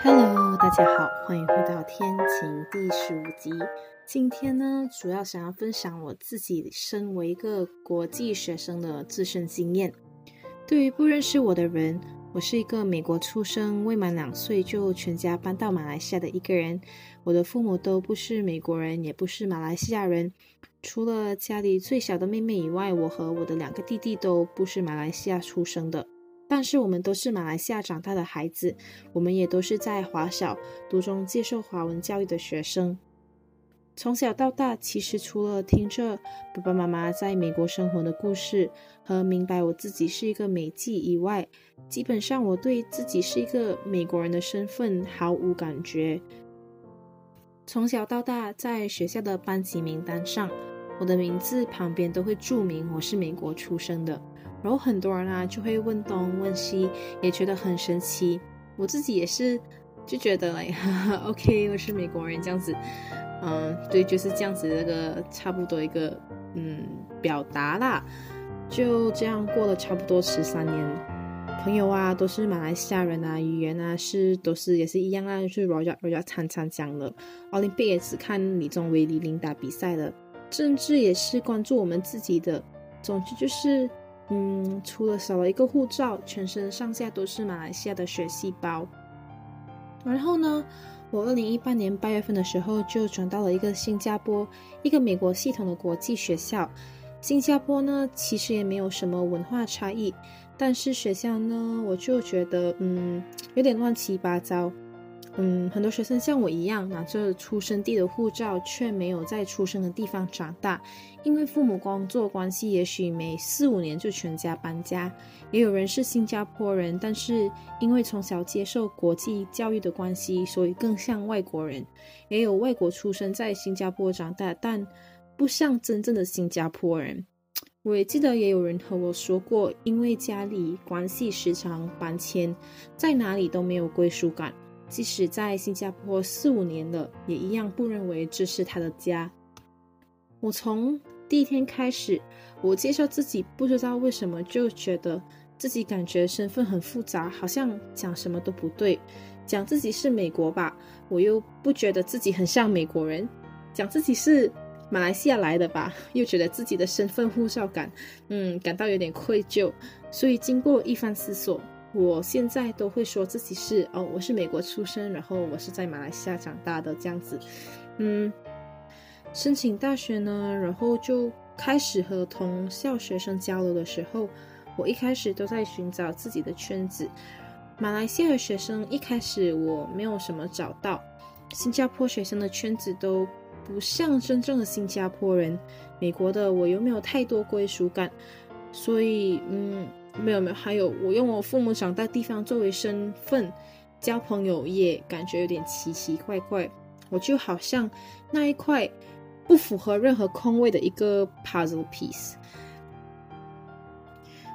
Hello，大家好，欢迎回到天晴第十五集。今天呢，主要想要分享我自己身为一个国际学生的自身经验。对于不认识我的人，我是一个美国出生、未满两岁就全家搬到马来西亚的一个人。我的父母都不是美国人，也不是马来西亚人。除了家里最小的妹妹以外，我和我的两个弟弟都不是马来西亚出生的。但是我们都是马来西亚长大的孩子，我们也都是在华小读中接受华文教育的学生。从小到大，其实除了听着爸爸妈妈在美国生活的故事和明白我自己是一个美籍以外，基本上我对自己是一个美国人的身份毫无感觉。从小到大，在学校的班级名单上，我的名字旁边都会注明我是美国出生的。然后很多人啊就会问东问西，也觉得很神奇。我自己也是就觉得哎，OK，我是美国人这样子。嗯，对，就是这样子，那个差不多一个嗯表达啦。就这样过了差不多十三年。朋友啊，都是马来西亚人啊，语言啊是都是也是一样啊，就是 Roger Roger 常常讲的。奥林匹克也是看李宗伟、李琳达比赛的，政治也是关注我们自己的。总之就是，嗯，除了少了一个护照，全身上下都是马来西亚的血细胞。然后呢，我二零一八年八月份的时候就转到了一个新加坡，一个美国系统的国际学校。新加坡呢，其实也没有什么文化差异。但是学校呢，我就觉得嗯有点乱七八糟，嗯，很多学生像我一样拿着出生地的护照，却没有在出生的地方长大，因为父母工作关系，也许每四五年就全家搬家。也有人是新加坡人，但是因为从小接受国际教育的关系，所以更像外国人。也有外国出生在新加坡长大，但不像真正的新加坡人。我也记得也有人和我说过，因为家里关系时常搬迁，在哪里都没有归属感。即使在新加坡四五年了，也一样不认为这是他的家。我从第一天开始，我介绍自己，不知道为什么就觉得自己感觉身份很复杂，好像讲什么都不对。讲自己是美国吧，我又不觉得自己很像美国人；讲自己是。马来西亚来的吧，又觉得自己的身份护照感，嗯，感到有点愧疚。所以经过一番思索，我现在都会说自己是哦，我是美国出生，然后我是在马来西亚长大的这样子。嗯，申请大学呢，然后就开始和同校学生交流的时候，我一开始都在寻找自己的圈子。马来西亚的学生一开始我没有什么找到，新加坡学生的圈子都。不像真正的新加坡人，美国的我又没有太多归属感，所以嗯，没有没有，还有我用我父母长大地方作为身份交朋友，也感觉有点奇奇怪怪。我就好像那一块不符合任何空位的一个 puzzle piece。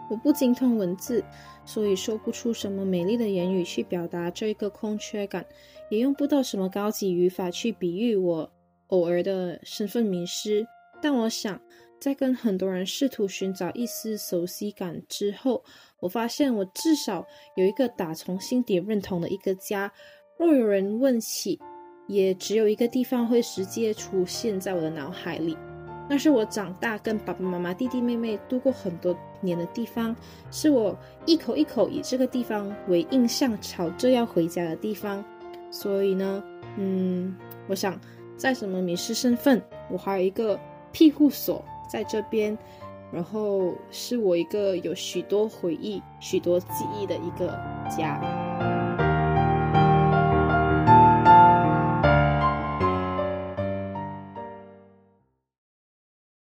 我不精通文字，所以说不出什么美丽的言语去表达这一个空缺感，也用不到什么高级语法去比喻我。偶尔的身份迷失，但我想，在跟很多人试图寻找一丝熟悉感之后，我发现我至少有一个打从心底认同的一个家。若有人问起，也只有一个地方会直接出现在我的脑海里，那是我长大跟爸爸妈妈、弟弟妹妹度过很多年的地方，是我一口一口以这个地方为印象，吵着要回家的地方。所以呢，嗯，我想。在什么迷失身份？我还有一个庇护所在这边，然后是我一个有许多回忆、许多记忆的一个家。